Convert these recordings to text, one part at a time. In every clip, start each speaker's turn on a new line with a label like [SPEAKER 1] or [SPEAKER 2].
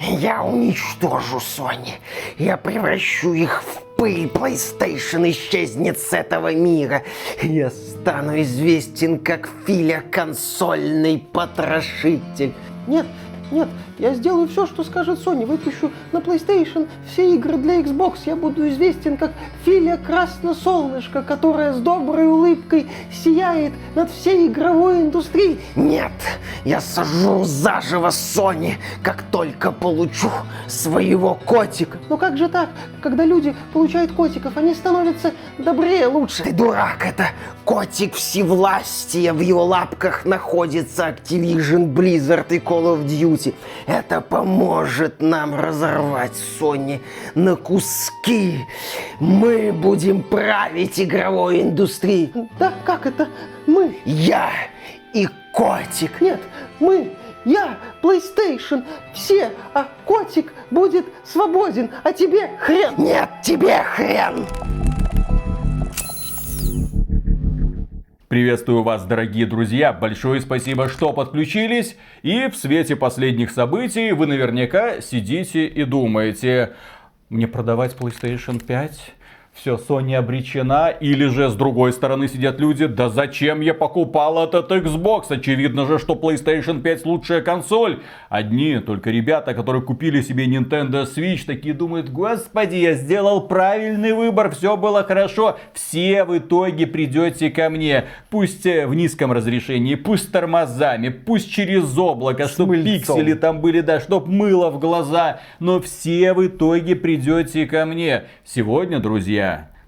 [SPEAKER 1] Я уничтожу Sony. Я превращу их в пыль. PlayStation исчезнет с этого мира. Я стану известен как Филя консольный потрошитель.
[SPEAKER 2] Нет, нет, я сделаю все, что скажет Sony. Выпущу на PlayStation все игры для Xbox. Я буду известен как Филя Красносолнышко, которая с доброй улыбкой сияет над всей игровой индустрией.
[SPEAKER 1] Нет, я сожру заживо Sony, как только получу своего котика.
[SPEAKER 2] Но как же так? Когда люди получают котиков, они становятся добрее, лучше.
[SPEAKER 1] Ты дурак, это котик всевластия. В его лапках находится Activision, Blizzard и Call of Duty. Это поможет нам разорвать Sony на куски. Мы будем править игровой индустрией.
[SPEAKER 2] Да, как это? Мы?
[SPEAKER 1] Я и котик.
[SPEAKER 2] Нет, мы, я, PlayStation, все, а котик будет свободен, а тебе хрен.
[SPEAKER 1] Нет, тебе хрен.
[SPEAKER 3] Приветствую вас, дорогие друзья. Большое спасибо, что подключились. И в свете последних событий вы наверняка сидите и думаете, мне продавать PlayStation 5? Все, Sony обречена. Или же с другой стороны сидят люди, да зачем я покупал этот Xbox? Очевидно же, что PlayStation 5 лучшая консоль. Одни только ребята, которые купили себе Nintendo Switch, такие думают, господи, я сделал правильный выбор, все было хорошо. Все в итоге придете ко мне. Пусть э, в низком разрешении, пусть с тормозами, пусть через облако, чтобы пиксели там были, да, чтоб мыло в глаза. Но все в итоге придете ко мне. Сегодня, друзья,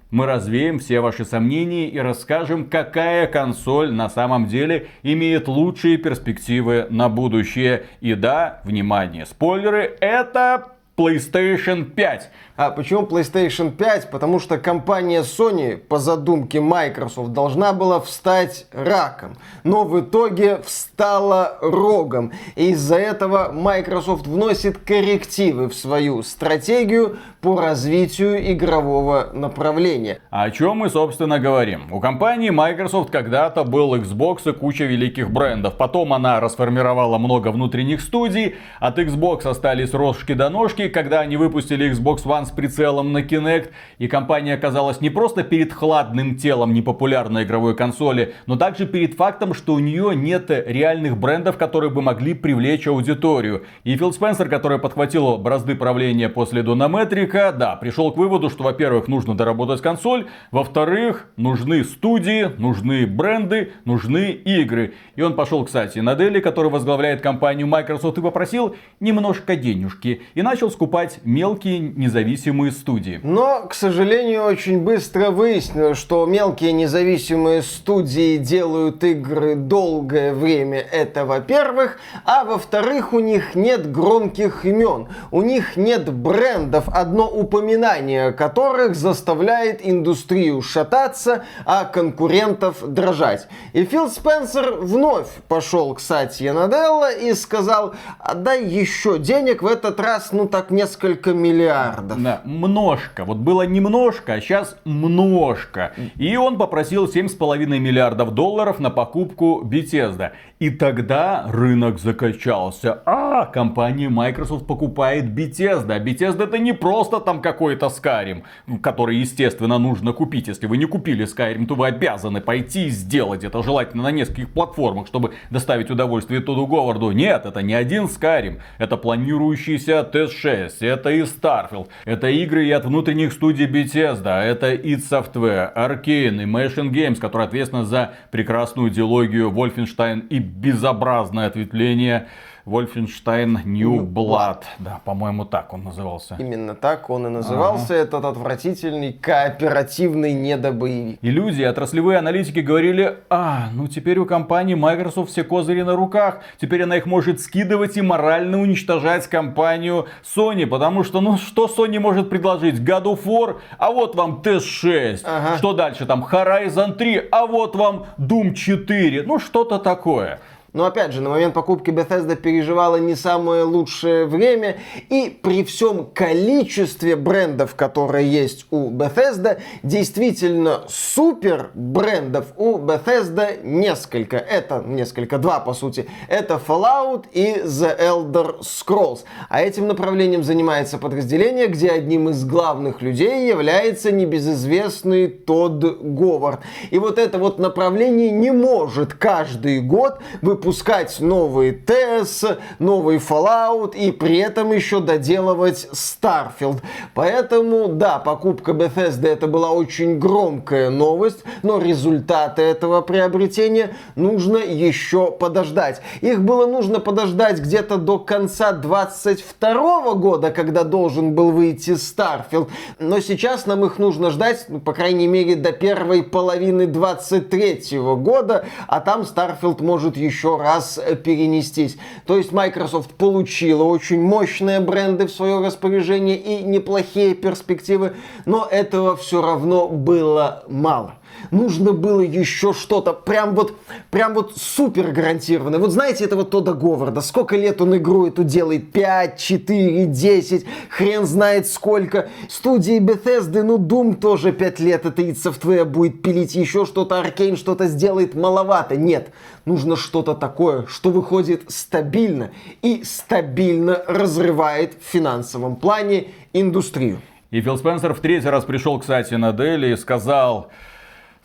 [SPEAKER 3] мы развеем все ваши сомнения и расскажем, какая консоль на самом деле имеет лучшие перспективы на будущее. И да, внимание, спойлеры, это PlayStation 5.
[SPEAKER 4] А почему PlayStation 5? Потому что компания Sony, по задумке Microsoft, должна была встать раком. Но в итоге встала рогом. И из-за этого Microsoft вносит коррективы в свою стратегию по развитию игрового направления.
[SPEAKER 3] О чем мы, собственно, говорим? У компании Microsoft когда-то был Xbox и куча великих брендов. Потом она расформировала много внутренних студий. От Xbox остались рожки до ножки. Когда они выпустили Xbox One с прицелом на Kinect, и компания оказалась не просто перед хладным телом непопулярной игровой консоли, но также перед фактом, что у нее нет реальных брендов, которые бы могли привлечь аудиторию. И Фил Спенсер, который подхватил бразды правления после Донометрика, да, пришел к выводу, что, во-первых, нужно доработать консоль, во-вторых, нужны студии, нужны бренды, нужны игры. И он пошел, кстати, на Дели, который возглавляет компанию Microsoft, и попросил немножко денежки. И начал скупать мелкие независимые независимые студии.
[SPEAKER 4] Но, к сожалению, очень быстро выяснилось, что мелкие независимые студии делают игры долгое время. Это во-первых. А во-вторых, у них нет громких имен. У них нет брендов, одно упоминание которых заставляет индустрию шататься, а конкурентов дрожать. И Фил Спенсер вновь пошел к Сатье Наделла и сказал, отдай еще денег, в этот раз, ну так, несколько миллиардов.
[SPEAKER 3] Да, множко. Вот было немножко, а сейчас множко. И он попросил 7,5 миллиардов долларов на покупку Bethesda. И тогда рынок закачался. А, компания Microsoft покупает Bethesda. А Bethesda это не просто там какой-то Skyrim, который, естественно, нужно купить. Если вы не купили Skyrim, то вы обязаны пойти и сделать это. Желательно на нескольких платформах, чтобы доставить удовольствие Тоду Говарду. Нет, это не один Skyrim. Это планирующийся TS6. Это и Starfield. Это игры и от внутренних студий Bethesda. Это id Software, Arkane и Machine Games, которые ответственны за прекрасную диалогию Wolfenstein и безобразное ответвление Wolfenstein New Blood. Да, по-моему, так он назывался.
[SPEAKER 4] Именно так он и назывался, ага. этот отвратительный кооперативный недобоевик.
[SPEAKER 3] И люди, отраслевые аналитики говорили, а, ну теперь у компании Microsoft все козыри на руках, теперь она их может скидывать и морально уничтожать компанию Sony, потому что, ну что Sony может предложить? God of War, а вот вам TS6. Ага. Что дальше там? Horizon 3, а вот вам Doom 4. Ну что-то такое.
[SPEAKER 4] Но опять же, на момент покупки Bethesda переживала не самое лучшее время, и при всем количестве брендов, которые есть у Bethesda, действительно супер брендов у Bethesda несколько. Это несколько, два по сути. Это Fallout и The Elder Scrolls. А этим направлением занимается подразделение, где одним из главных людей является небезызвестный Тодд Говард. И вот это вот направление не может каждый год выпускать новый TES, новый Fallout и при этом еще доделывать Starfield. Поэтому, да, покупка Bethesda это была очень громкая новость, но результаты этого приобретения нужно еще подождать. Их было нужно подождать где-то до конца 22 года, когда должен был выйти Starfield. Но сейчас нам их нужно ждать, ну, по крайней мере, до первой половины 23 года, а там Starfield может еще раз перенестись. То есть Microsoft получила очень мощные бренды в свое распоряжение и неплохие перспективы, но этого все равно было мало нужно было еще что-то прям вот, прям вот супер гарантированное. Вот знаете этого Тода Говарда, сколько лет он игру эту делает? 5, 4, 10, хрен знает сколько. Студии Bethesda, ну Doom тоже 5 лет, это id Software будет пилить еще что-то, Аркейн что-то сделает, маловато. Нет, нужно что-то такое, что выходит стабильно и стабильно разрывает в финансовом плане индустрию.
[SPEAKER 3] И Фил Спенсер в третий раз пришел, кстати, на Дели и сказал,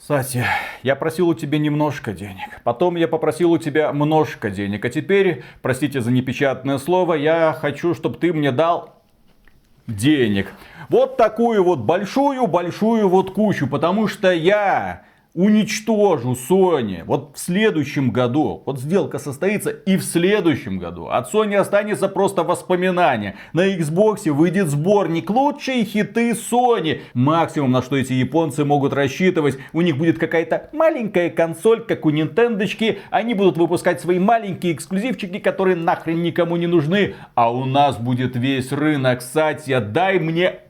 [SPEAKER 3] Сати, я просил у тебя немножко денег. Потом я попросил у тебя множко денег. А теперь, простите за непечатное слово, я хочу, чтобы ты мне дал денег. Вот такую вот большую-большую вот кучу. Потому что я уничтожу Sony вот в следующем году. Вот сделка состоится и в следующем году. От Sony останется просто воспоминание. На Xbox выйдет сборник лучшие хиты Sony. Максимум, на что эти японцы могут рассчитывать. У них будет какая-то маленькая консоль, как у Нинтендочки. Они будут выпускать свои маленькие эксклюзивчики, которые нахрен никому не нужны. А у нас будет весь рынок. Сатья, дай мне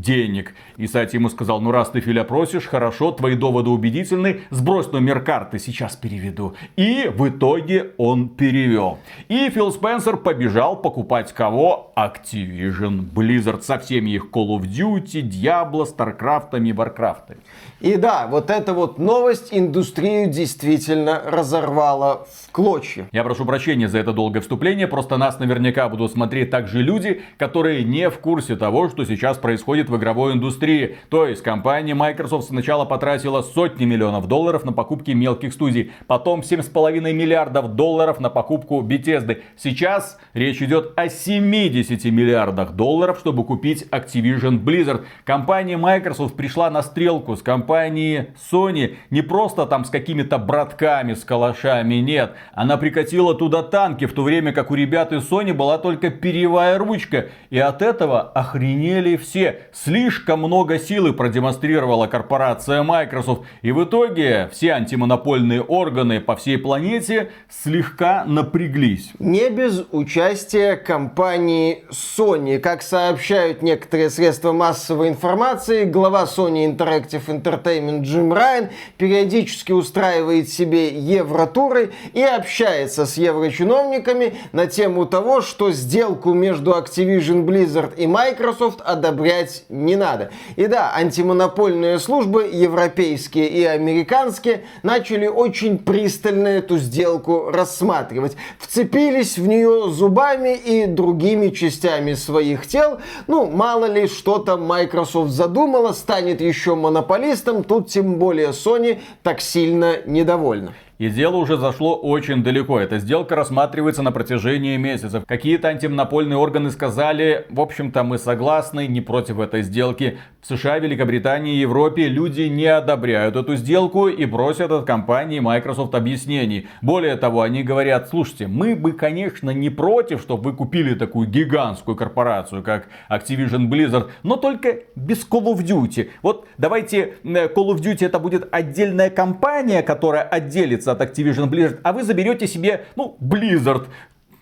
[SPEAKER 3] денег. И Сати ему сказал, ну раз ты Филя просишь, хорошо, твои доводы убедительны, сбрось номер карты, сейчас переведу. И в итоге он перевел. И Фил Спенсер побежал покупать кого? Activision Blizzard со всеми их Call of Duty, Diablo, StarCraft и Warcraft.
[SPEAKER 4] И да, вот эта вот новость индустрию действительно разорвала в клочья.
[SPEAKER 3] Я прошу прощения за это долгое вступление, просто нас наверняка будут смотреть также люди, которые не в курсе того, что сейчас происходит в игровой индустрии. То есть компания Microsoft сначала потратила сотни миллионов долларов на покупки мелких студий, потом 7,5 миллиардов долларов на покупку Bethesda. Сейчас речь идет о 70 миллиардах долларов, чтобы купить Activision Blizzard. Компания Microsoft пришла на стрелку с компанией Sony не просто там с какими-то братками, с калашами, нет. Она прикатила туда танки, в то время как у ребят из Sony была только перьевая ручка. И от этого охренели все. Слишком много силы продемонстрировала корпорация Microsoft. И в итоге все антимонопольные органы по всей планете слегка напряглись.
[SPEAKER 4] Не без участия компании Sony. Как сообщают некоторые средства массовой информации, глава Sony Interactive Entertainment Джим Райан периодически устраивает себе евротуры и общается с еврочиновниками на тему того, что сделку между Activision Blizzard и Microsoft одобрять не надо. И да, антимонопольные службы, европейские и американские, начали очень пристально эту сделку рассматривать. Вцепились в нее зубами и другими частями своих тел. Ну, мало ли, что там Microsoft задумала, станет еще монополистом, тут тем более Sony так сильно недовольна.
[SPEAKER 3] И дело уже зашло очень далеко. Эта сделка рассматривается на протяжении месяцев. Какие-то антимонопольные органы сказали, в общем-то, мы согласны, не против этой сделки. В США, Великобритании и Европе люди не одобряют эту сделку и просят от компании Microsoft объяснений. Более того, они говорят, слушайте, мы бы, конечно, не против, чтобы вы купили такую гигантскую корпорацию, как Activision Blizzard, но только без Call of Duty. Вот давайте э, Call of Duty это будет отдельная компания, которая отделится от Activision Blizzard, а вы заберете себе, ну, Blizzard.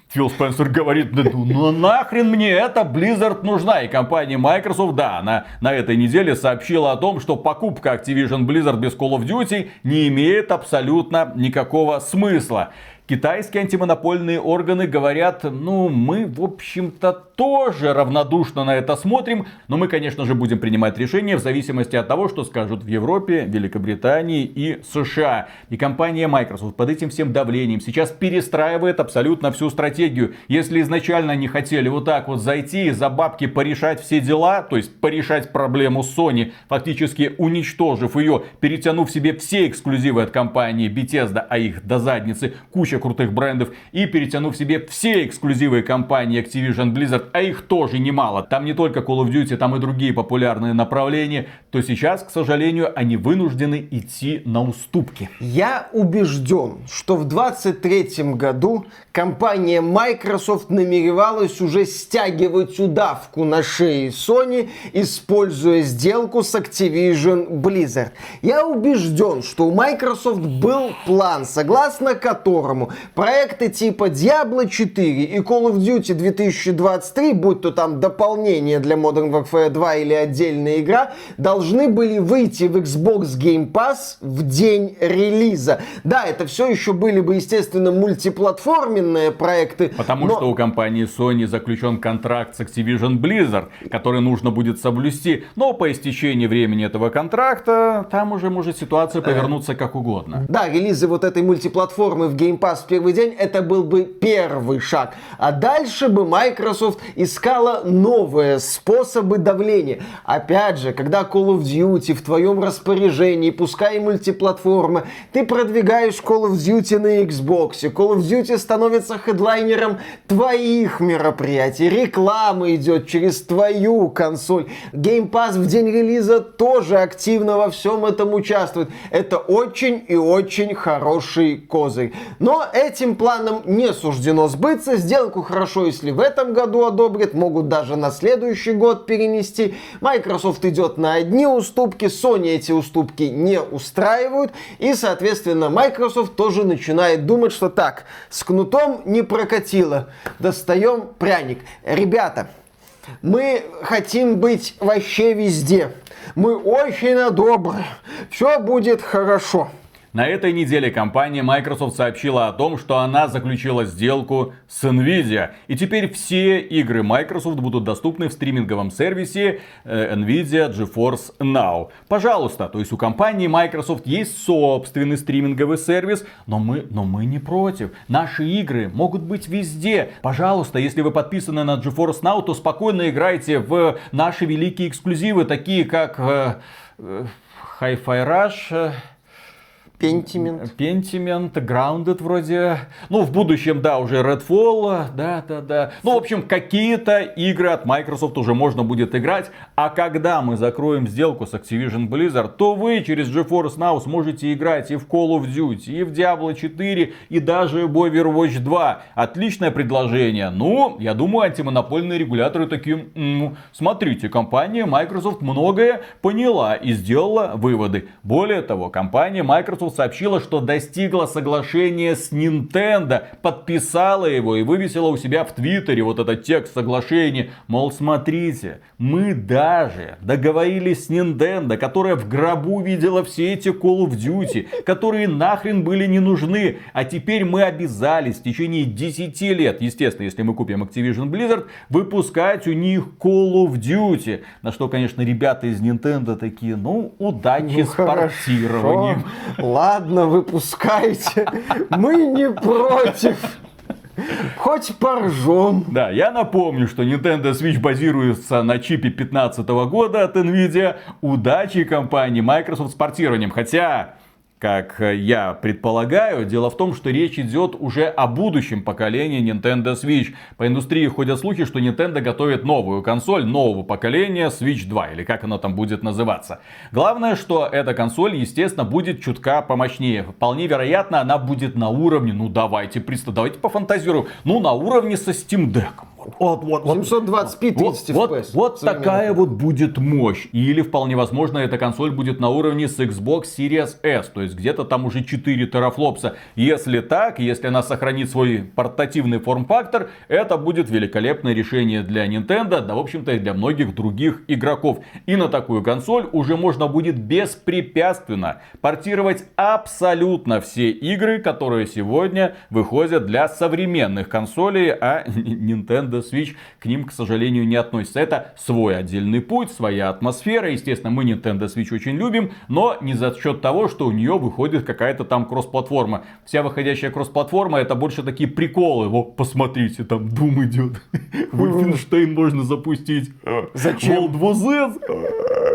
[SPEAKER 3] Фил Спенсер говорит, да ну, ну нахрен мне это, Blizzard нужна. И компания Microsoft, да, она на этой неделе сообщила о том, что покупка Activision Blizzard без Call of Duty не имеет абсолютно никакого смысла. Китайские антимонопольные органы говорят, ну, мы, в общем-то, тоже равнодушно на это смотрим, но мы, конечно же, будем принимать решения в зависимости от того, что скажут в Европе, Великобритании и США. И компания Microsoft под этим всем давлением сейчас перестраивает абсолютно всю стратегию. Если изначально они хотели вот так вот зайти и за бабки порешать все дела, то есть порешать проблему Sony, фактически уничтожив ее, перетянув себе все эксклюзивы от компании Bethesda, а их до задницы, куча крутых брендов, и перетянув себе все эксклюзивы компании Activision Blizzard, а их тоже немало, там не только Call of Duty, там и другие популярные направления, то сейчас, к сожалению, они вынуждены идти на уступки.
[SPEAKER 4] Я убежден, что в 23 году компания Microsoft намеревалась уже стягивать удавку на шее Sony, используя сделку с Activision Blizzard. Я убежден, что у Microsoft был план, согласно которому проекты типа Diablo 4 и Call of Duty 2023, будь то там дополнение для Modern Warfare 2 или отдельная игра, должны были выйти в Xbox Game Pass в день релиза. Да, это все еще были бы, естественно, мультиплатформенные проекты.
[SPEAKER 3] Потому
[SPEAKER 4] но-
[SPEAKER 3] что у компании Sony заключен контракт с Activision Blizzard, который нужно будет соблюсти. Но по истечении времени этого контракта, там уже может ситуация повернуться как угодно.
[SPEAKER 4] Да, релизы вот этой мультиплатформы в Game Pass в первый день, это был бы первый шаг. А дальше бы Microsoft искала новые способы давления. Опять же, когда Call of Duty в твоем распоряжении, пускай и мультиплатформа, ты продвигаешь Call of Duty на Xbox, Call of Duty становится хедлайнером твоих мероприятий, реклама идет через твою консоль. Game Pass в день релиза тоже активно во всем этом участвует. Это очень и очень хороший козырь. Но этим планом не суждено сбыться. Сделку хорошо, если в этом году одобрят, могут даже на следующий год перенести. Microsoft идет на одни уступки, Sony эти уступки не устраивают. И, соответственно, Microsoft тоже начинает думать, что так, с кнутом не прокатило. Достаем пряник. Ребята, мы хотим быть вообще везде. Мы очень добрые. Все будет хорошо.
[SPEAKER 3] На этой неделе компания Microsoft сообщила о том, что она заключила сделку с Nvidia. И теперь все игры Microsoft будут доступны в стриминговом сервисе э, Nvidia GeForce Now. Пожалуйста, то есть у компании Microsoft есть собственный стриминговый сервис, но мы, но мы не против. Наши игры могут быть везде. Пожалуйста, если вы подписаны на GeForce Now, то спокойно играйте в наши великие эксклюзивы, такие как э, э, Hi-Fi Rush,
[SPEAKER 4] Пентимент.
[SPEAKER 3] Pentiment, Grounded вроде. Ну, в будущем, да, уже Redfall, да, да, да. Ну, в общем, какие-то игры от Microsoft уже можно будет играть. А когда мы закроем сделку с Activision Blizzard, то вы через GeForce Now сможете играть и в Call of Duty, и в Diablo 4, и даже в Overwatch 2. Отличное предложение. Ну, я думаю, антимонопольные регуляторы такие, «М, смотрите, компания Microsoft многое поняла и сделала выводы. Более того, компания Microsoft сообщила, что достигла соглашения с Nintendo, подписала его и вывесила у себя в Твиттере вот этот текст соглашения. Мол, смотрите, мы даже договорились с Nintendo, которая в гробу видела все эти Call of Duty, которые нахрен были не нужны. А теперь мы обязались в течение 10 лет, естественно, если мы купим Activision Blizzard, выпускать у них Call of Duty. На что, конечно, ребята из Nintendo такие, ну, удачи
[SPEAKER 4] Ну,
[SPEAKER 3] с портированием.
[SPEAKER 4] Ладно, выпускайте. Мы не против. Хоть поржем.
[SPEAKER 3] Да, я напомню, что Nintendo Switch базируется на чипе 2015 года от Nvidia. Удачи компании Microsoft с портированием. Хотя, как я предполагаю, дело в том, что речь идет уже о будущем поколении Nintendo Switch. По индустрии ходят слухи, что Nintendo готовит новую консоль нового поколения Switch 2, или как она там будет называться. Главное, что эта консоль, естественно, будет чутка помощнее. Вполне вероятно, она будет на уровне, ну давайте, давайте пофантазируем, ну на уровне со Steam Deck. Вот, вот, вот.
[SPEAKER 4] 720p 30
[SPEAKER 3] Вот, вот,
[SPEAKER 4] FPS.
[SPEAKER 3] вот
[SPEAKER 4] Современный.
[SPEAKER 3] такая вот будет мощь. Или вполне возможно эта консоль будет на уровне с Xbox Series S. То есть где-то там уже 4 терафлопса. Если так, если она сохранит свой портативный форм-фактор, это будет великолепное решение для Nintendo, да в общем-то и для многих других игроков. И на такую консоль уже можно будет беспрепятственно портировать абсолютно все игры, которые сегодня выходят для современных консолей, а Nintendo Switch к ним, к сожалению, не относится. Это свой отдельный путь, своя атмосфера. Естественно, мы Nintendo Switch очень любим, но не за счет того, что у нее выходит какая-то там кросс-платформа. Вся выходящая кросс-платформа это больше такие приколы. Вот, посмотрите, там Doom идет. Wolfenstein можно запустить.
[SPEAKER 4] Зачем?
[SPEAKER 3] World War Z.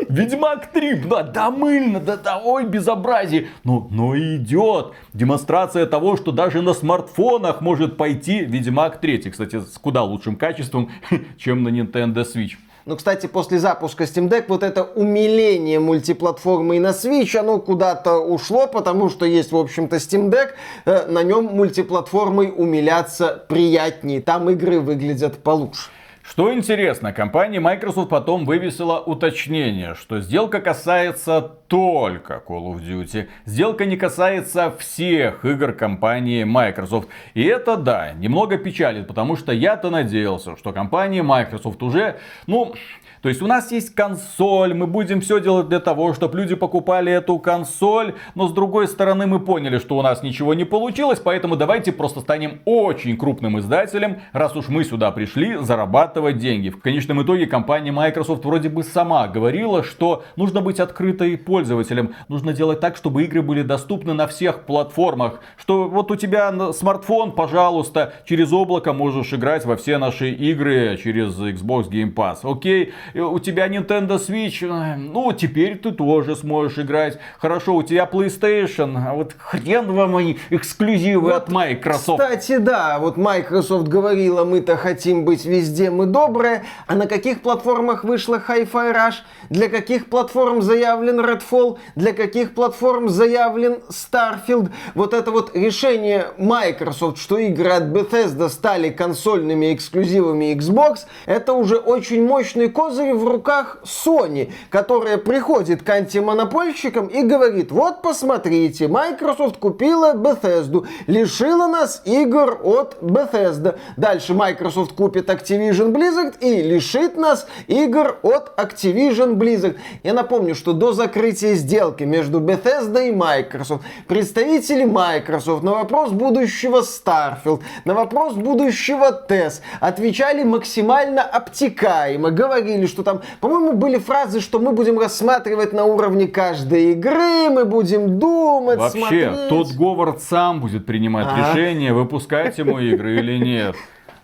[SPEAKER 3] Ведьмак 3, да, да мыльно, да, да, ой, безобразие. Но, но идет. Демонстрация того, что даже на смартфонах может пойти Ведьмак 3. Кстати, куда лучшим качеством, чем на Nintendo Switch.
[SPEAKER 4] Ну, кстати, после запуска Steam Deck вот это умиление мультиплатформы и на Switch, оно куда-то ушло, потому что есть, в общем-то, Steam Deck. Э, На нем мультиплатформой умиляться приятнее. Там игры выглядят получше.
[SPEAKER 3] Что интересно, компания Microsoft потом вывесила уточнение, что сделка касается только Call of Duty. Сделка не касается всех игр компании Microsoft. И это, да, немного печалит, потому что я-то надеялся, что компания Microsoft уже, ну, то есть у нас есть консоль, мы будем все делать для того, чтобы люди покупали эту консоль, но с другой стороны мы поняли, что у нас ничего не получилось, поэтому давайте просто станем очень крупным издателем, раз уж мы сюда пришли зарабатывать деньги. В конечном итоге компания Microsoft вроде бы сама говорила, что нужно быть открытой пользователем, нужно делать так, чтобы игры были доступны на всех платформах, что вот у тебя смартфон, пожалуйста, через облако можешь играть во все наши игры через Xbox Game Pass, окей? И У тебя Nintendo Switch, э, ну теперь ты тоже сможешь играть. Хорошо, у тебя PlayStation, а вот хрен вам они эксклюзивы от Microsoft.
[SPEAKER 4] Кстати, да, вот Microsoft говорила, мы-то хотим быть везде, мы добрые. А на каких платформах вышла Hi-Fi Rush? Для каких платформ заявлен Redfall? Для каких платформ заявлен Starfield? Вот это вот решение Microsoft, что игры от Bethesda стали консольными эксклюзивами Xbox, это уже очень мощный козырь в руках Sony, которая приходит к антимонопольщикам и говорит, вот посмотрите, Microsoft купила Bethesda, лишила нас игр от Bethesda. Дальше Microsoft купит Activision Blizzard и лишит нас игр от Activision Blizzard. Я напомню, что до закрытия сделки между Bethesda и Microsoft представители Microsoft на вопрос будущего Starfield, на вопрос будущего TES отвечали максимально обтекаемо, говорили, что там, по-моему, были фразы, что мы будем рассматривать на уровне каждой игры, мы будем думать,
[SPEAKER 3] Вообще,
[SPEAKER 4] смотреть.
[SPEAKER 3] тот Говард сам будет принимать
[SPEAKER 4] А.
[SPEAKER 3] решение, выпускать ему игры или нет.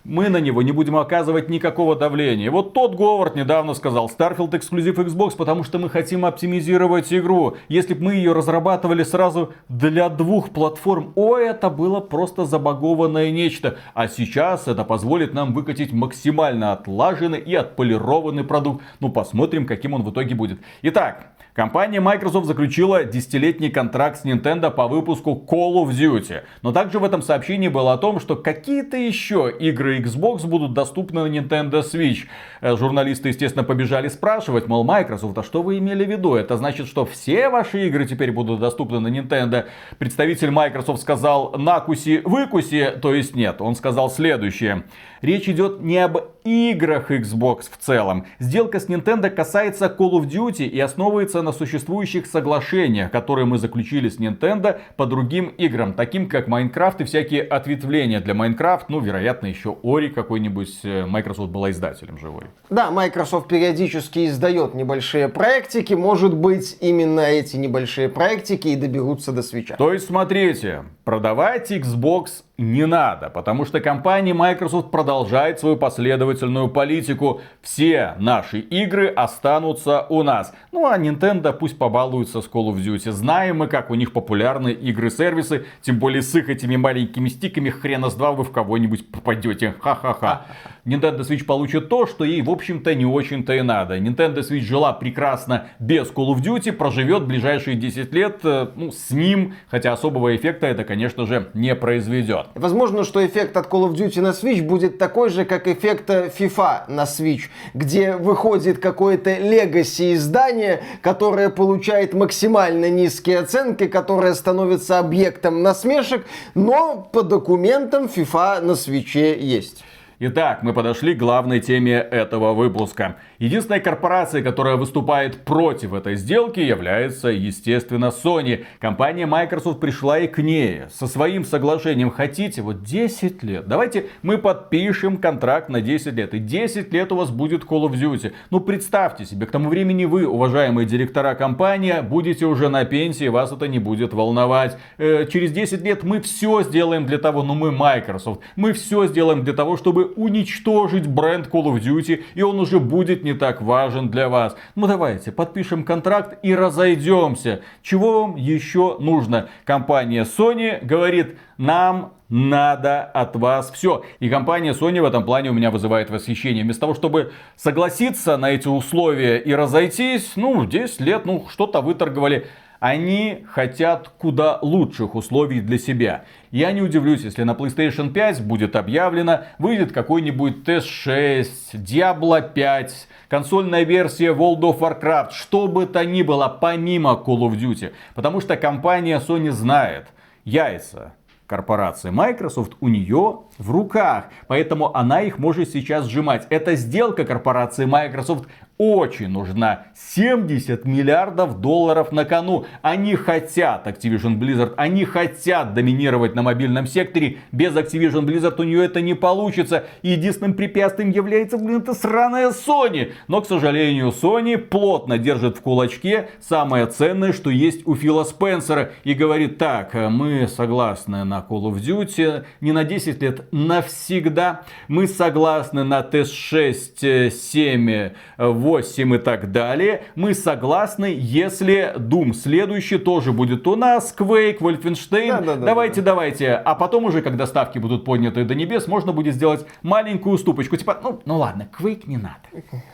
[SPEAKER 3] Мы на него не будем оказывать никакого давления. Вот тот Говард недавно сказал, Starfield эксклюзив Xbox, потому что мы хотим оптимизировать игру. Если бы мы ее разрабатывали сразу для двух платформ, ой, это было просто забагованное нечто. А сейчас это позволит нам выкатить максимально отлаженный и отполированный продукт. Ну, посмотрим, каким он в итоге будет. Итак, Компания Microsoft заключила десятилетний контракт с Nintendo по выпуску Call of Duty. Но также в этом сообщении было о том, что какие-то еще игры Xbox будут доступны на Nintendo Switch. Э, Журналисты, естественно, побежали спрашивать, мол, Microsoft, а что вы имели в виду? Это значит, что все ваши игры теперь будут доступны на Nintendo? Представитель Microsoft сказал, накуси, выкуси, то есть нет. Он сказал следующее. Речь идет не об играх Xbox в целом. Сделка с Nintendo касается Call of Duty и основывается на существующих соглашениях, которые мы заключили с Nintendo по другим играм, таким как Minecraft и всякие ответвления для Minecraft, ну, вероятно, еще Ori какой-нибудь, э, Microsoft была издателем живой.
[SPEAKER 4] Да, Microsoft периодически издает небольшие проектики. Может быть, именно эти небольшие проектики и доберутся до свеча.
[SPEAKER 3] То есть, смотрите, продавать Xbox не надо, потому что компания Microsoft продолжает свою последовательную политику. Все наши игры останутся у нас. Ну а Nintendo пусть побалуется с Call of Duty. Знаем мы, как у них популярны игры-сервисы, тем более с их этими маленькими стиками хрена с два вы в кого-нибудь попадете. Ха-ха-ха. Nintendo Switch получит то, что ей, в общем-то, не очень-то и надо. Nintendo Switch жила прекрасно без Call of Duty, проживет ближайшие 10 лет э, ну, с ним, хотя особого эффекта это, конечно же, не произведет.
[SPEAKER 4] Возможно, что эффект от Call of Duty на Switch будет такой же, как эффект FIFA на Switch, где выходит какое-то легаси издание, которое получает максимально низкие оценки, которое становится объектом насмешек, но по документам FIFA на свече есть.
[SPEAKER 3] Итак, мы подошли к главной теме этого выпуска. Единственной корпорацией, которая выступает против этой сделки, является, естественно, Sony. Компания Microsoft пришла и к ней со своим соглашением. Хотите, вот 10 лет, давайте мы подпишем контракт на 10 лет. И 10 лет у вас будет Call of Duty. Ну, представьте себе, к тому времени вы, уважаемые директора компании, будете уже на пенсии, вас это не будет волновать. Э, через 10 лет мы все сделаем для того, ну мы Microsoft, мы все сделаем для того, уничтожить бренд Call of Duty, и он уже будет не так важен для вас. Ну давайте, подпишем контракт и разойдемся. Чего вам еще нужно? Компания Sony говорит, нам надо от вас все. И компания Sony в этом плане у меня вызывает восхищение. Вместо того, чтобы согласиться на эти условия и разойтись, ну, 10 лет, ну, что-то выторговали. Они хотят куда лучших условий для себя. Я не удивлюсь, если на PlayStation 5 будет объявлено, выйдет какой-нибудь TS6, Diablo 5, консольная версия World of Warcraft, что бы то ни было, помимо Call of Duty. Потому что компания Sony знает, яйца корпорации Microsoft у нее в руках. Поэтому она их может сейчас сжимать. Эта сделка корпорации Microsoft очень нужна. 70 миллиардов долларов на кону. Они хотят, Activision Blizzard, они хотят доминировать на мобильном секторе. Без Activision Blizzard у нее это не получится. Единственным препятствием является, блин, это сраная Sony. Но, к сожалению, Sony плотно держит в кулачке самое ценное, что есть у Фила Спенсера. И говорит, так, мы согласны на Call of Duty не на 10 лет, навсегда. Мы согласны на TS6, 7, 8 и так далее. Мы согласны, если Doom следующий тоже будет у нас, Quake, Wolfenstein. Да, да, да, давайте, да. давайте. А потом уже, когда ставки будут подняты до небес, можно будет сделать маленькую уступочку. Типа, ну, ну ладно, Quake не надо.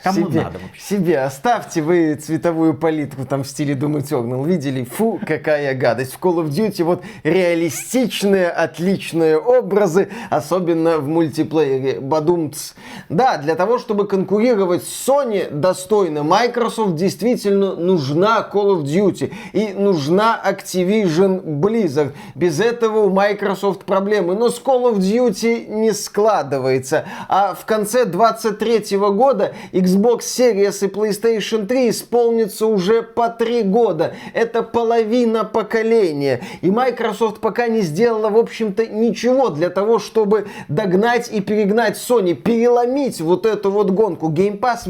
[SPEAKER 3] Кому
[SPEAKER 4] себе,
[SPEAKER 3] надо вообще?
[SPEAKER 4] Себе оставьте вы цветовую палитру там в стиле Doom Eternal. Видели? Фу, какая гадость. В Call of Duty вот реалистичные, отличные образы, особенно в мультиплеере. Бадумц. Да, для того, чтобы конкурировать с Sony достойно, Microsoft действительно нужна Call of Duty и нужна Activision Blizzard. Без этого у Microsoft проблемы. Но с Call of Duty не складывается. А в конце 23 года Xbox Series и PlayStation 3 исполнится уже по три года. Это половина поколения. И Microsoft пока не сделала, в общем-то, ничего для того, чтобы догнать и перегнать Sony, переломить вот эту вот гонку. Game Pass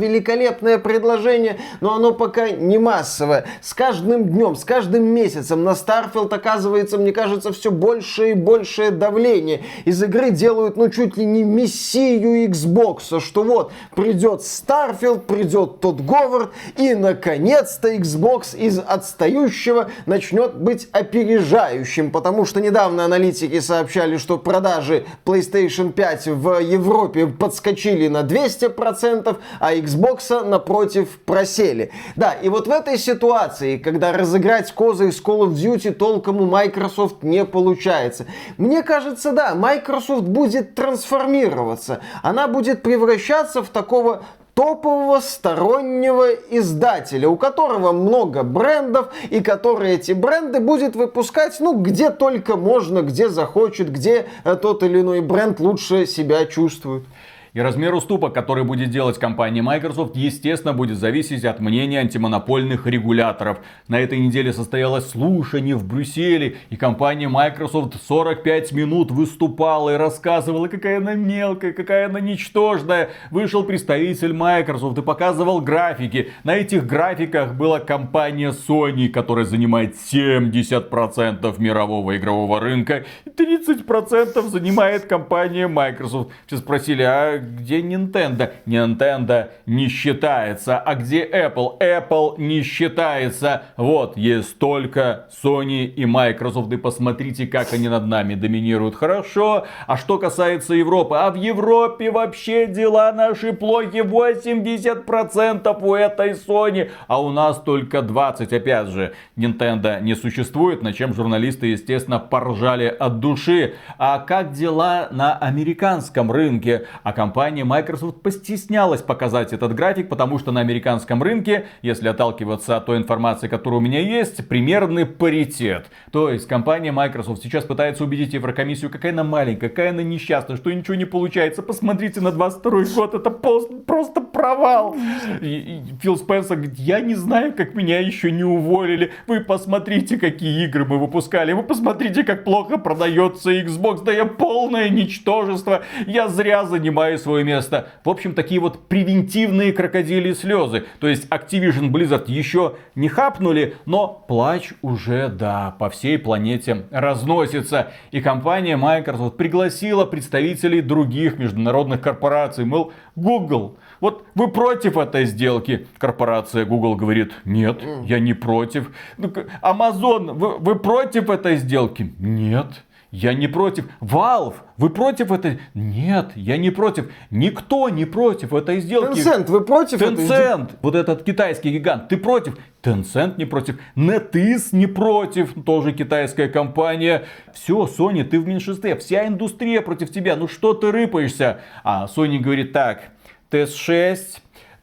[SPEAKER 4] великолепное предложение, но оно пока не массовое. С каждым днем, с каждым месяцем на Starfield оказывается, мне кажется, все больше и большее давление. Из игры делают, ну, чуть ли не мессию Xbox, что вот, придет Starfield, придет тот Говард, и, наконец-то, Xbox из отстающего начнет быть опережающим, потому что недавно аналитики сообщали, что продажи PlayStation 5 в Европе подскочили на 200%, а Xbox напротив просели. Да, и вот в этой ситуации, когда разыграть козырь с Call of Duty толком у Microsoft не получается, мне кажется, да, Microsoft будет трансформироваться. Она будет превращаться в такого топового стороннего издателя, у которого много брендов, и который эти бренды будет выпускать, ну, где только можно, где захочет, где э, тот или иной бренд лучше себя чувствует.
[SPEAKER 3] И размер уступок, который будет делать компания Microsoft, естественно, будет зависеть от мнения антимонопольных регуляторов. На этой неделе состоялось слушание в Брюсселе, и компания Microsoft 45 минут выступала и рассказывала, какая она мелкая, какая она ничтожная. Вышел представитель Microsoft и показывал графики. На этих графиках была компания Sony, которая занимает 70% мирового игрового рынка, и 30% занимает компания Microsoft. Все спросили, а где Nintendo? Nintendo не считается. А где Apple? Apple не считается. Вот, есть только Sony и Microsoft. И посмотрите, как они над нами доминируют. Хорошо. А что касается Европы? А в Европе вообще дела наши плохи. 80% у этой Sony. А у нас только 20. Опять же, Nintendo не существует. На чем журналисты, естественно, поржали от души. А как дела на американском рынке? А компания Microsoft постеснялась показать этот график, потому что на американском рынке, если отталкиваться от той информации, которая у меня есть, примерный паритет. То есть компания Microsoft сейчас пытается убедить Еврокомиссию, какая она маленькая, какая она несчастная, что ничего не получается. Посмотрите на 22 год, это просто провал. И, и Фил Спенсер говорит, я не знаю, как меня еще не уволили. Вы посмотрите, какие игры мы выпускали. Вы посмотрите, как плохо продается Xbox. Да я полное ничтожество. Я зря занимаю свое место. В общем, такие вот превентивные крокодили слезы. То есть Activision Blizzard еще не хапнули, но плач уже, да, по всей планете разносится. И компания Microsoft пригласила представителей других международных корпораций. Мол, Google, вот вы против этой сделки? Корпорация Google говорит, нет, я не против. Ну, Amazon, вы, вы против этой сделки? Нет. Я не против. Valve, вы против этой? Нет, я не против. Никто не против этой сделки.
[SPEAKER 4] Tencent, вы против
[SPEAKER 3] Tencent, этой вот этот китайский гигант, ты против? Tencent не против. NetEase не против, тоже китайская компания. Все, Sony, ты в меньшинстве. Вся индустрия против тебя. Ну что ты рыпаешься? А Sony говорит так. TS6,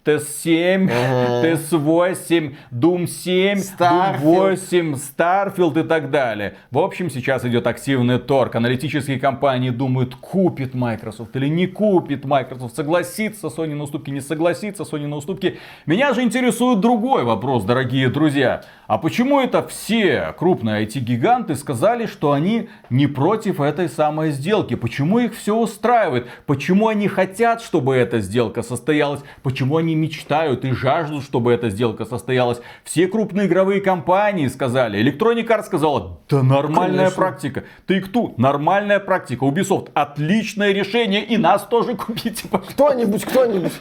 [SPEAKER 3] TS7, ага. TS8, Doom 7, Starfield. Doom 8, Starfield и так далее. В общем, сейчас идет активный торг. Аналитические компании думают, купит Microsoft или не купит Microsoft, согласится Sony на уступки, не согласится Sony на уступки. Меня же интересует другой вопрос, дорогие друзья. А почему это все крупные IT-гиганты сказали, что они не против этой самой сделки? Почему их все устраивает? Почему они хотят, чтобы эта сделка состоялась? Почему они мечтают и жаждут, чтобы эта сделка состоялась? Все крупные игровые компании сказали. Electronic Arts сказала, да нормальная Конечно. практика. Take-Two, нормальная практика. Ubisoft, отличное решение. И нас тоже купите.
[SPEAKER 4] Кто-нибудь, кто-нибудь.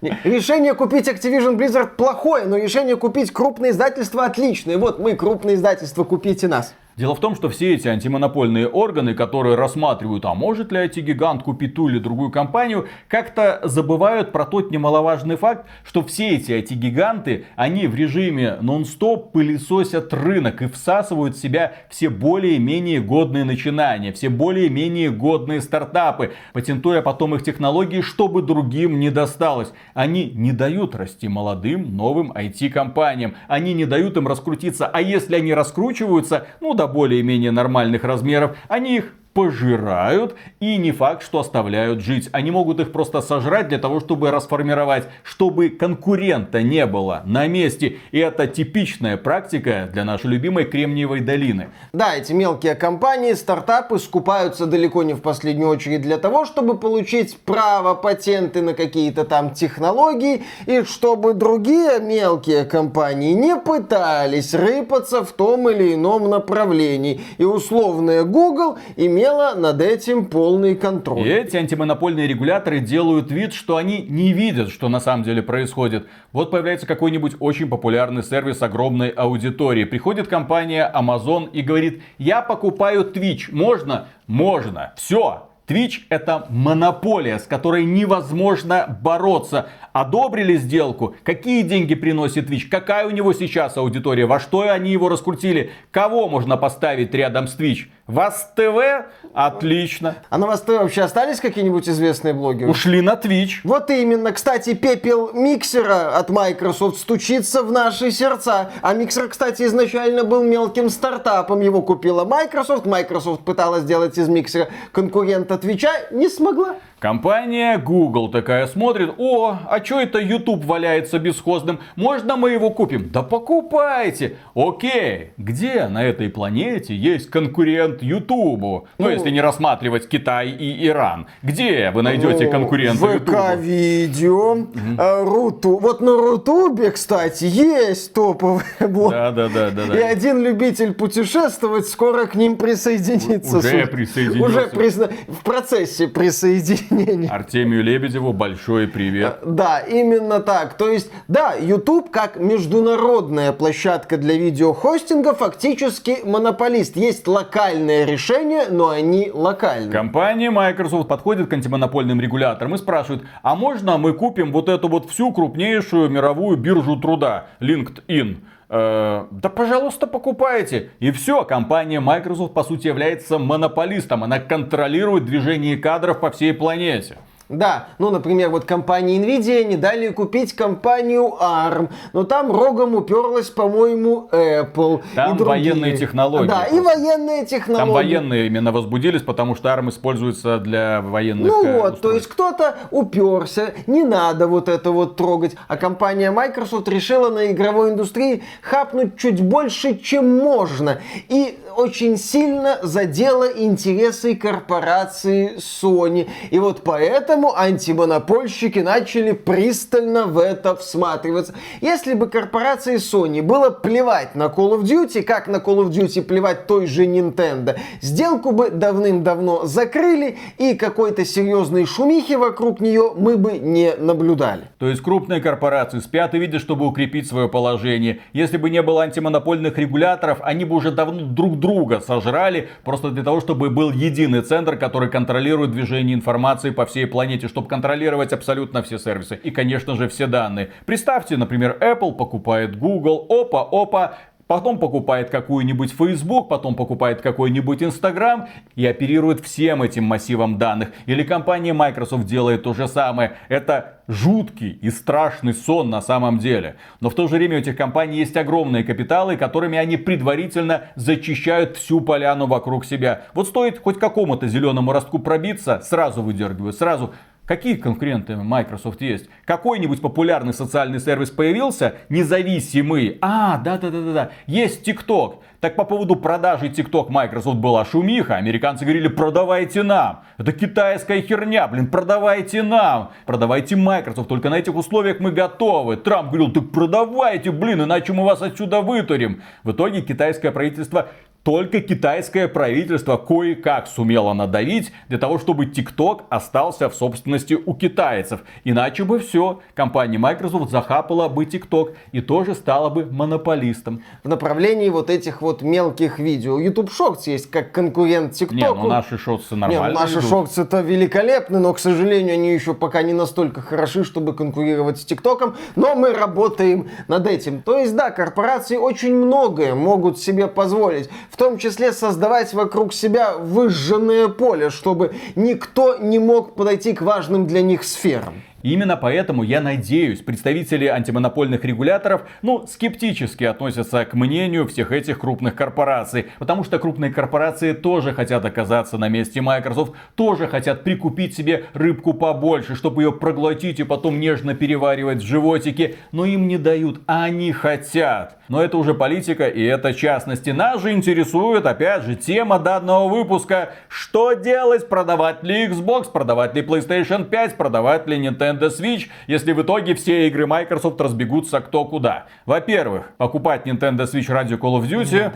[SPEAKER 4] Решение купить Activision Blizzard плохое, но решение купить крупное издательство отличное. Вот мы, крупное издательство, купите нас.
[SPEAKER 3] Дело в том, что все эти антимонопольные органы, которые рассматривают, а может ли IT-гигант купить ту или другую компанию, как-то забывают про тот немаловажный факт, что все эти IT-гиганты, они в режиме нон-стоп пылесосят рынок и всасывают в себя все более-менее годные начинания, все более-менее годные стартапы, патентуя потом их технологии, чтобы другим не досталось. Они не дают расти молодым, новым IT-компаниям. Они не дают им раскрутиться. А если они раскручиваются, ну до более-менее нормальных размеров, они их пожирают и не факт, что оставляют жить. Они могут их просто сожрать для того, чтобы расформировать, чтобы конкурента не было на месте. И это типичная практика для нашей любимой Кремниевой долины.
[SPEAKER 4] Да, эти мелкие компании, стартапы скупаются далеко не в последнюю очередь для того, чтобы получить право, патенты на какие-то там технологии, и чтобы другие мелкие компании не пытались рыпаться в том или ином направлении. И условная Google имеет имела над этим полный контроль.
[SPEAKER 3] И эти антимонопольные регуляторы делают вид, что они не видят, что на самом деле происходит. Вот появляется какой-нибудь очень популярный сервис огромной аудитории. Приходит компания Amazon и говорит, я покупаю Twitch. Можно? Можно. Все. Twitch это монополия, с которой невозможно бороться. Одобрили сделку? Какие деньги приносит Twitch? Какая у него сейчас аудитория? Во что они его раскрутили? Кого можно поставить рядом с Twitch? Вас ТВ? Отлично.
[SPEAKER 4] А на Вас ТВ вообще остались какие-нибудь известные блогеры?
[SPEAKER 3] Ушли на Twitch.
[SPEAKER 4] Вот именно. Кстати, пепел миксера от Microsoft стучится в наши сердца. А миксер, кстати, изначально был мелким стартапом. Его купила Microsoft. Microsoft пыталась сделать из миксера конкурента Twitch, не смогла.
[SPEAKER 3] Компания Google такая смотрит, о, а что это YouTube валяется бесхозным, можно мы его купим? Да покупайте! Окей, где на этой планете есть конкурент YouTube? Ну, ну если не рассматривать Китай и Иран. Где вы найдете ну, конкурента
[SPEAKER 4] YouTube? видео, угу. Руту. Вот на Рутубе, кстати, есть топовый блог.
[SPEAKER 3] Да, да, да, да, да.
[SPEAKER 4] И один любитель путешествовать скоро к ним присоединится.
[SPEAKER 3] Уже присоединился.
[SPEAKER 4] Уже присо... в процессе присоединится Не-не-не.
[SPEAKER 3] Артемию Лебедеву большой привет.
[SPEAKER 4] Да, именно так. То есть, да, YouTube как международная площадка для видеохостинга фактически монополист. Есть локальные решения, но они локальные.
[SPEAKER 3] Компания Microsoft подходит к антимонопольным регуляторам и спрашивает, а можно мы купим вот эту вот всю крупнейшую мировую биржу труда, LinkedIn? Э, да, пожалуйста, покупайте. И все, компания Microsoft, по сути, является монополистом. Она контролирует движение кадров по всей планете.
[SPEAKER 4] Да, ну, например, вот компания Nvidia не дали купить компанию ARM, но там рогом уперлась, по-моему, Apple.
[SPEAKER 3] Там
[SPEAKER 4] и другие.
[SPEAKER 3] военные технологии
[SPEAKER 4] Да, и военные технологии.
[SPEAKER 3] Там военные именно возбудились, потому что ARM используется для военных
[SPEAKER 4] Ну
[SPEAKER 3] э,
[SPEAKER 4] вот, то
[SPEAKER 3] устройств.
[SPEAKER 4] есть кто-то уперся, не надо вот это вот трогать, а компания Microsoft решила на игровой индустрии хапнуть чуть больше, чем можно, и очень сильно задела интересы корпорации Sony. И вот поэтому антимонопольщики начали пристально в это всматриваться. Если бы корпорации Sony было плевать на Call of Duty, как на Call of Duty плевать той же Nintendo, сделку бы давным-давно закрыли, и какой-то серьезной шумихи вокруг нее мы бы не наблюдали.
[SPEAKER 3] То есть крупные корпорации спят и видят, чтобы укрепить свое положение. Если бы не было антимонопольных регуляторов, они бы уже давно друг друга сожрали, просто для того, чтобы был единый центр, который контролирует движение информации по всей планете, чтобы контролировать абсолютно все сервисы и, конечно же, все данные. Представьте, например, Apple покупает Google, опа, опа, Потом покупает какую-нибудь Facebook, потом покупает какой-нибудь Instagram и оперирует всем этим массивом данных. Или компания Microsoft делает то же самое. Это жуткий и страшный сон на самом деле. Но в то же время у этих компаний есть огромные капиталы, которыми они предварительно зачищают всю поляну вокруг себя. Вот стоит хоть какому-то зеленому ростку пробиться, сразу выдергивают, сразу Какие конкуренты Microsoft есть? Какой-нибудь популярный социальный сервис появился, независимый? А, да-да-да-да, есть TikTok. Так по поводу продажи TikTok Microsoft была шумиха. Американцы говорили, продавайте нам. Это китайская херня, блин, продавайте нам. Продавайте Microsoft, только на этих условиях мы готовы. Трамп говорил, так продавайте, блин, иначе мы вас отсюда вытурим. В итоге китайское правительство только китайское правительство кое-как сумело надавить для того, чтобы TikTok остался в собственности у китайцев. Иначе бы все, компания Microsoft захапала бы TikTok и тоже стала бы монополистом.
[SPEAKER 4] В направлении вот этих вот мелких видео. YouTube Shorts есть как конкурент TikTok.
[SPEAKER 3] Не, ну наши шотсы
[SPEAKER 4] Не,
[SPEAKER 3] нормально
[SPEAKER 4] ну наши
[SPEAKER 3] идут.
[SPEAKER 4] это великолепны, но, к сожалению, они еще пока не настолько хороши, чтобы конкурировать с ТикТоком. Но мы работаем над этим. То есть, да, корпорации очень многое могут себе позволить. В том числе создавать вокруг себя выжженное поле, чтобы никто не мог подойти к важным для них сферам.
[SPEAKER 3] И Именно поэтому, я надеюсь, представители антимонопольных регуляторов, ну, скептически относятся к мнению всех этих крупных корпораций. Потому что крупные корпорации тоже хотят оказаться на месте Microsoft, тоже хотят прикупить себе рыбку побольше, чтобы ее проглотить и потом нежно переваривать в животике. Но им не дают, а они хотят. Но это уже политика и это частности. Нас же интересует, опять же, тема данного выпуска. Что делать? Продавать ли Xbox, продавать ли PlayStation 5, продавать ли Nintendo Switch, если в итоге все игры Microsoft разбегутся кто куда. Во-первых, покупать Nintendo Switch ради Call of Duty...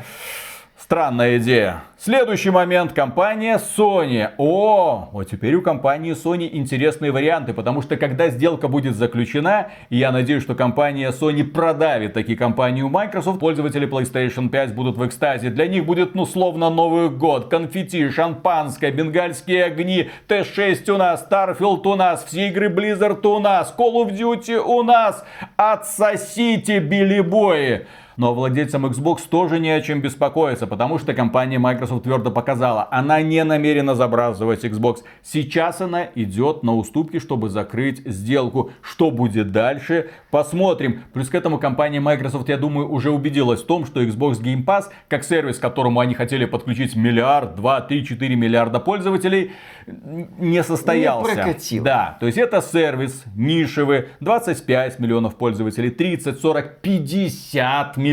[SPEAKER 3] Странная идея. Следующий момент. Компания Sony. О, вот теперь у компании Sony интересные варианты, потому что когда сделка будет заключена, и я надеюсь, что компания Sony продавит таки компанию Microsoft, пользователи PlayStation 5 будут в экстазе. Для них будет, ну, словно Новый год. Конфетти, шампанское, бенгальские огни, Т6 у нас, Starfield у нас, все игры Blizzard у нас, Call of Duty у нас. Отсосите, билибои. Но владельцам Xbox тоже не о чем беспокоиться, потому что компания Microsoft твердо показала, она не намерена забрасывать Xbox. Сейчас она идет на уступки, чтобы закрыть сделку. Что будет дальше, посмотрим. Плюс к этому компания Microsoft, я думаю, уже убедилась в том, что Xbox Game Pass, как сервис, к которому они хотели подключить миллиард, два, три, четыре миллиарда пользователей, не состоялся.
[SPEAKER 4] Не прокатил.
[SPEAKER 3] Да, то есть это сервис нишевый, 25 миллионов пользователей, 30, 40, 50 миллионов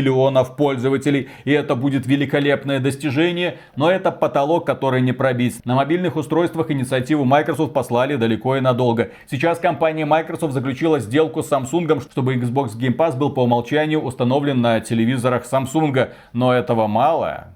[SPEAKER 3] пользователей. И это будет великолепное достижение, но это потолок, который не пробить. На мобильных устройствах инициативу Microsoft послали далеко и надолго. Сейчас компания Microsoft заключила сделку с Samsung, чтобы Xbox Game Pass был по умолчанию установлен на телевизорах Samsung. Но этого мало.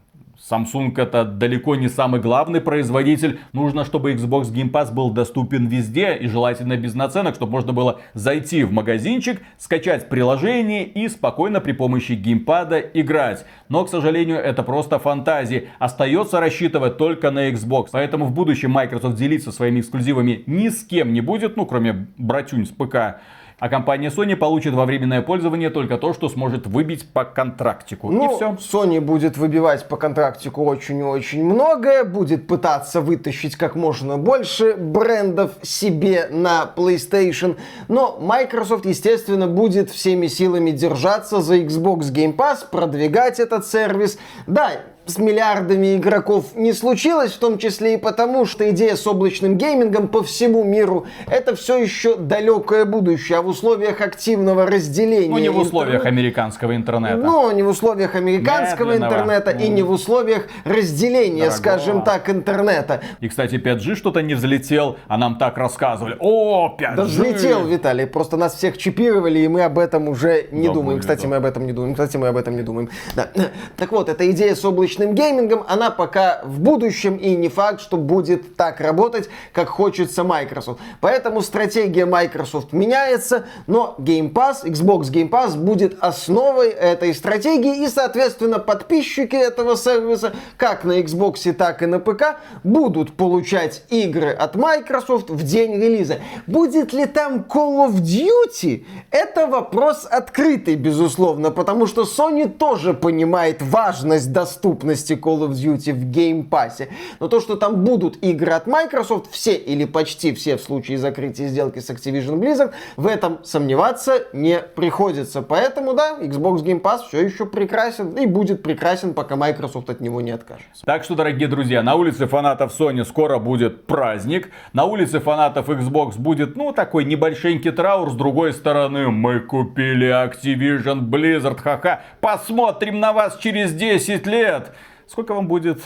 [SPEAKER 3] Samsung это далеко не самый главный производитель. Нужно, чтобы Xbox Game Pass был доступен везде и желательно без наценок, чтобы можно было зайти в магазинчик, скачать приложение и спокойно при помощи геймпада играть. Но, к сожалению, это просто фантазии. Остается рассчитывать только на Xbox. Поэтому в будущем Microsoft делиться своими эксклюзивами ни с кем не будет, ну, кроме братюнь с ПК. А компания Sony получит во временное пользование только то, что сможет выбить по контрактику.
[SPEAKER 4] Ну,
[SPEAKER 3] И все.
[SPEAKER 4] Sony будет выбивать по контрактику очень и очень многое, будет пытаться вытащить как можно больше брендов себе на PlayStation, но Microsoft, естественно, будет всеми силами держаться за Xbox Game Pass, продвигать этот сервис. Да, с миллиардами игроков не случилось, в том числе и потому, что идея с облачным геймингом по всему миру это все еще далекое будущее, а в условиях активного разделения...
[SPEAKER 3] Ну, не в условиях
[SPEAKER 4] интернета-
[SPEAKER 3] американского интернета.
[SPEAKER 4] ну, не в условиях американского
[SPEAKER 3] Медленного.
[SPEAKER 4] интернета и не в условиях разделения,
[SPEAKER 3] Дорогого.
[SPEAKER 4] скажем так, интернета.
[SPEAKER 3] И, кстати, 5G что-то не взлетел, а нам так рассказывали. О, 5G!
[SPEAKER 4] Да взлетел, Виталий, просто нас всех чипировали, и мы об этом уже не
[SPEAKER 3] Забыли,
[SPEAKER 4] думаем. Кстати,
[SPEAKER 3] да.
[SPEAKER 4] мы об этом не думаем. Кстати, мы об этом не думаем. Да. Так вот, эта идея с облачным геймингом, она пока в будущем, и не факт, что будет так работать, как хочется Microsoft. Поэтому стратегия Microsoft меняется, но Game Pass, Xbox Game Pass будет основой этой стратегии, и, соответственно, подписчики этого сервиса, как на Xbox, так и на ПК, будут получать игры от Microsoft в день релиза. Будет ли там Call of Duty? Это вопрос открытый, безусловно, потому что Sony тоже понимает важность доступности Call of Duty в Game Pass. Но то, что там будут игры от Microsoft, все или почти все в случае закрытия сделки с Activision Blizzard, в этом сомневаться не приходится. Поэтому, да, Xbox Game Pass все еще прекрасен и будет прекрасен, пока Microsoft от него не откажется.
[SPEAKER 3] Так что, дорогие друзья, на улице фанатов Sony скоро будет праздник. На улице фанатов Xbox будет, ну, такой небольшенький траур. С другой стороны, мы купили Activision Blizzard, ха-ха. Посмотрим на вас через 10 лет. Сколько вам будет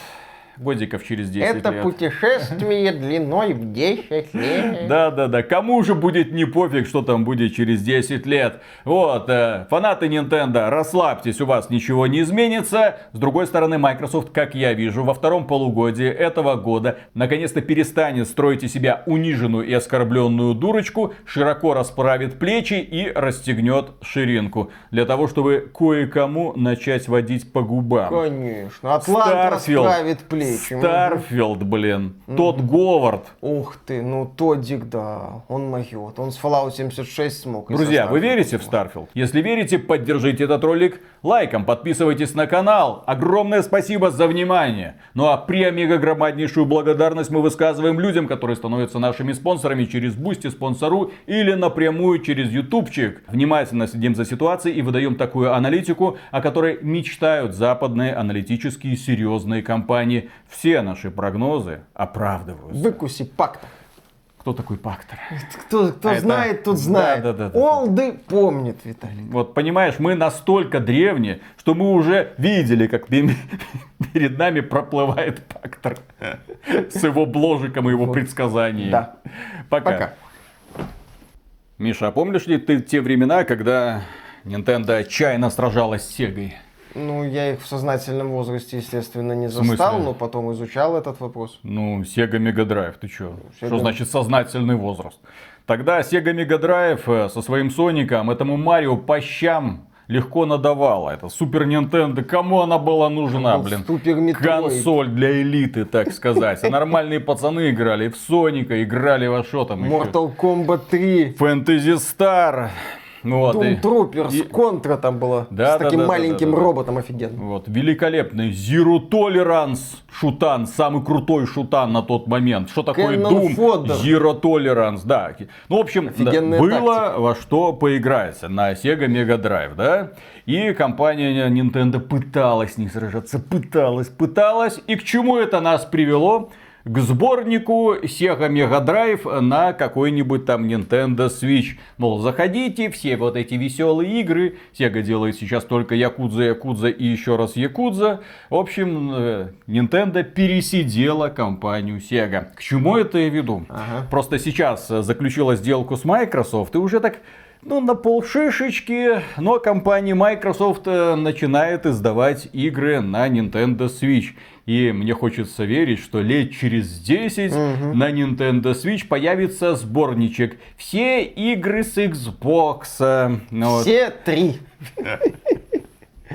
[SPEAKER 3] годиков через 10
[SPEAKER 4] Это
[SPEAKER 3] лет?
[SPEAKER 4] путешествие длиной в 10 лет.
[SPEAKER 3] Да, да, да. Кому же будет не пофиг, что там будет через 10 лет. Вот, э, фанаты Nintendo, расслабьтесь, у вас ничего не изменится. С другой стороны, Microsoft, как я вижу, во втором полугодии этого года наконец-то перестанет строить из себя униженную и оскорбленную дурочку, широко расправит плечи и расстегнет ширинку. Для того, чтобы кое-кому начать водить по губам.
[SPEAKER 4] Конечно. Атлант расправит плечи.
[SPEAKER 3] Starfield, блин. Тодд Говард.
[SPEAKER 4] Ух ты, ну Тодик, да, он могет. Он с Fallout 76 смог.
[SPEAKER 3] Друзья, вы верите в. Starfield? Если верите, поддержите этот ролик лайком, подписывайтесь на канал. Огромное спасибо за внимание. Ну а премега громаднейшую благодарность мы высказываем людям, которые становятся нашими спонсорами через Boosty, Sponsr или напрямую через ютубчик. Внимательно следим за ситуацией и выдаем такую аналитику, о которой мечтают западные аналитические серьезные компании. Все наши прогнозы оправдываются.
[SPEAKER 4] Выкуси, Пактер.
[SPEAKER 3] Кто такой Пактор?
[SPEAKER 4] Кто, кто
[SPEAKER 3] Это-
[SPEAKER 4] знает, тот знает.
[SPEAKER 3] Да, да, да, да, да.
[SPEAKER 4] Олды помнит, Виталий.
[SPEAKER 3] Вот понимаешь, мы настолько древние, что мы уже видели, как пе- перед нами проплывает Пактор с его бложиком и его предсказаниями.
[SPEAKER 4] Да.
[SPEAKER 3] Пока.
[SPEAKER 4] Пока.
[SPEAKER 3] Миша, а помнишь ли ты те времена, когда Nintendo отчаянно сражалась с Сегой?
[SPEAKER 4] Ну, я их в сознательном возрасте, естественно, не застал, но потом изучал этот вопрос.
[SPEAKER 3] Ну, Sega Mega Drive, ты чё?
[SPEAKER 4] Sega-
[SPEAKER 3] Что значит сознательный возраст? Тогда Sega Mega Drive э, со своим Соником этому Марио по щам легко надавала. Это Супер Nintendo, кому она была нужна,
[SPEAKER 4] Был
[SPEAKER 3] блин?
[SPEAKER 4] Супер.
[SPEAKER 3] Консоль для элиты, так сказать. А нормальные пацаны играли в Соника, играли во что там еще?
[SPEAKER 4] Mortal Kombat 3.
[SPEAKER 3] Фэнтези Стар. Вот, и-
[SPEAKER 4] Doom Troopers,
[SPEAKER 3] и-
[SPEAKER 4] Контра там была.
[SPEAKER 3] Да,
[SPEAKER 4] с
[SPEAKER 3] да,
[SPEAKER 4] таким
[SPEAKER 3] да,
[SPEAKER 4] маленьким
[SPEAKER 3] да, да.
[SPEAKER 4] роботом офигенным.
[SPEAKER 3] Вот, великолепный Zero Tolerance шутан, самый крутой шутан на тот момент. Что такое
[SPEAKER 4] Cannon
[SPEAKER 3] Doom?
[SPEAKER 4] Fodder.
[SPEAKER 3] Zero Tolerance, да. Ну, в общем, да,
[SPEAKER 4] Офигенная
[SPEAKER 3] было
[SPEAKER 4] тактика.
[SPEAKER 3] во что поиграть на Sega Mega Drive, да. И компания Nintendo пыталась с ней сражаться, пыталась, пыталась. И к чему это нас привело? К сборнику Sega Mega Drive на какой-нибудь там Nintendo Switch. Мол, заходите, все вот эти веселые игры. Sega делает сейчас только Якудза, Якудза и еще раз Якудза. В общем, э, Nintendo пересидела компанию Sega. К чему это я веду?
[SPEAKER 4] Ага.
[SPEAKER 3] Просто сейчас э, заключила сделку с Microsoft и уже так ну, на полшишечки, но компания Microsoft э, начинает издавать игры на Nintendo Switch. И мне хочется верить, что лет через 10 на Nintendo Switch появится сборничек. Все игры с Xbox. Ну вот.
[SPEAKER 4] Все три.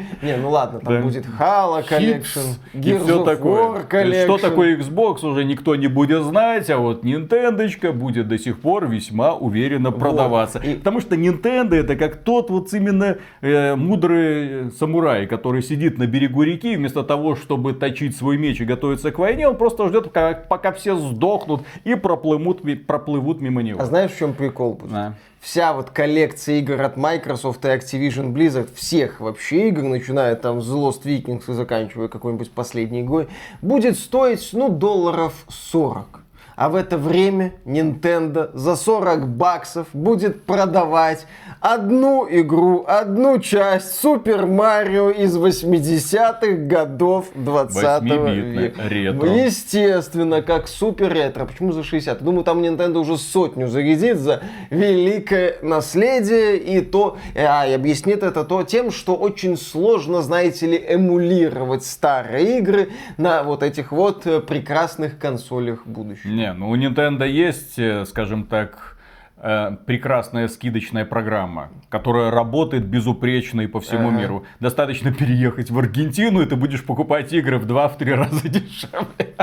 [SPEAKER 4] Не, ну ладно, там
[SPEAKER 3] Да.
[SPEAKER 4] будет Halo Collection, Gears
[SPEAKER 3] все такое. Есть, Что
[SPEAKER 4] Collection.
[SPEAKER 3] такое Xbox уже никто не будет знать, а вот Nintendo будет до сих пор весьма уверенно продаваться.
[SPEAKER 4] И-
[SPEAKER 3] Потому что Nintendo это как тот вот именно э, мудрый самурай, который сидит на берегу реки, вместо того, чтобы точить свой меч и готовиться к войне, он просто ждет, пока, пока все сдохнут и проплывут, проплывут мимо него.
[SPEAKER 4] А знаешь, в чем прикол будет?
[SPEAKER 3] Да.
[SPEAKER 4] Вся вот коллекция игр от Microsoft и Activision Blizzard, всех вообще игр, начиная там с Lost Vikings и заканчивая какой-нибудь последней игрой, будет стоить, ну, долларов 40. А в это время Nintendo за 40 баксов будет продавать одну игру, одну часть Супер Марио из 80-х годов 20
[SPEAKER 3] Восьмибитная,
[SPEAKER 4] века.
[SPEAKER 3] ретро.
[SPEAKER 4] Естественно, как супер ретро. Почему за 60? Думаю, там Nintendo уже сотню зарядит за великое наследие. И то, а, и объяснит это то тем, что очень сложно, знаете ли, эмулировать старые игры на вот этих вот э, прекрасных консолях будущего.
[SPEAKER 3] Не, ну у Nintendo есть, э, скажем так, э, прекрасная скидочная программа, которая работает безупречно и по всему
[SPEAKER 4] Ага.
[SPEAKER 3] миру. Достаточно переехать в Аргентину, и ты будешь покупать игры в 2-3 раза дешевле.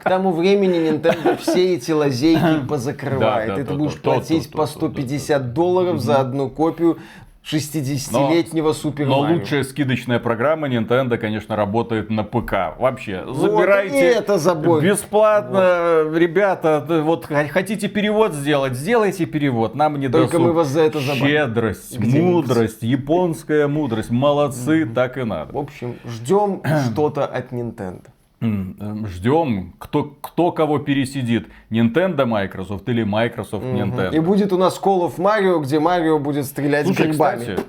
[SPEAKER 4] К тому времени Nintendo все эти лазейки позакрывает.
[SPEAKER 3] Да, да,
[SPEAKER 4] и ты
[SPEAKER 3] да,
[SPEAKER 4] будешь платить по
[SPEAKER 3] то, то,
[SPEAKER 4] 150 долларов за одну копию 60-летнего Супер
[SPEAKER 3] Но лучшая скидочная программа Nintendo, конечно, работает на ПК. Вообще,
[SPEAKER 4] Вот
[SPEAKER 3] забирайте
[SPEAKER 4] это забудь.
[SPEAKER 3] бесплатно, ребята. т- Вот хотите перевод сделать, сделайте перевод. Нам не
[SPEAKER 4] Только
[SPEAKER 3] досуг.
[SPEAKER 4] мы вас за это забаним.
[SPEAKER 3] Щедрость, мудрость, японская мудрость. Молодцы, так и надо.
[SPEAKER 4] В общем, ждем что-то от Nintendo.
[SPEAKER 3] Эм, Ждем, кто, кто кого пересидит. Nintendo Microsoft или Microsoft Nintendo.
[SPEAKER 4] И будет у нас Call of Mario, где Марио будет стрелять
[SPEAKER 3] Слушай,
[SPEAKER 4] грибами.
[SPEAKER 3] кстати,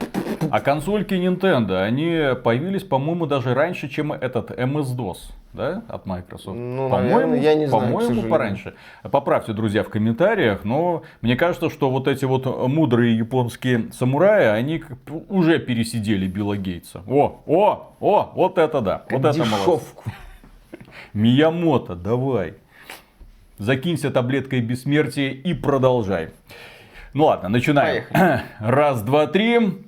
[SPEAKER 3] а консольки Nintendo, они появились, по-моему, даже раньше, чем этот MS-DOS, да, от Microsoft.
[SPEAKER 4] Ну,
[SPEAKER 3] по-моему,
[SPEAKER 4] я не знаю,
[SPEAKER 3] По-моему, пораньше. Поправьте, друзья, в комментариях, но мне кажется, что вот эти вот мудрые японские самураи, они уже пересидели Билла Гейтса. О, о, о, вот это да, вот это молодцы. Миямото, давай. Закинься таблеткой бессмертия и продолжай. Ну ладно, начинаем. Раз, два, три.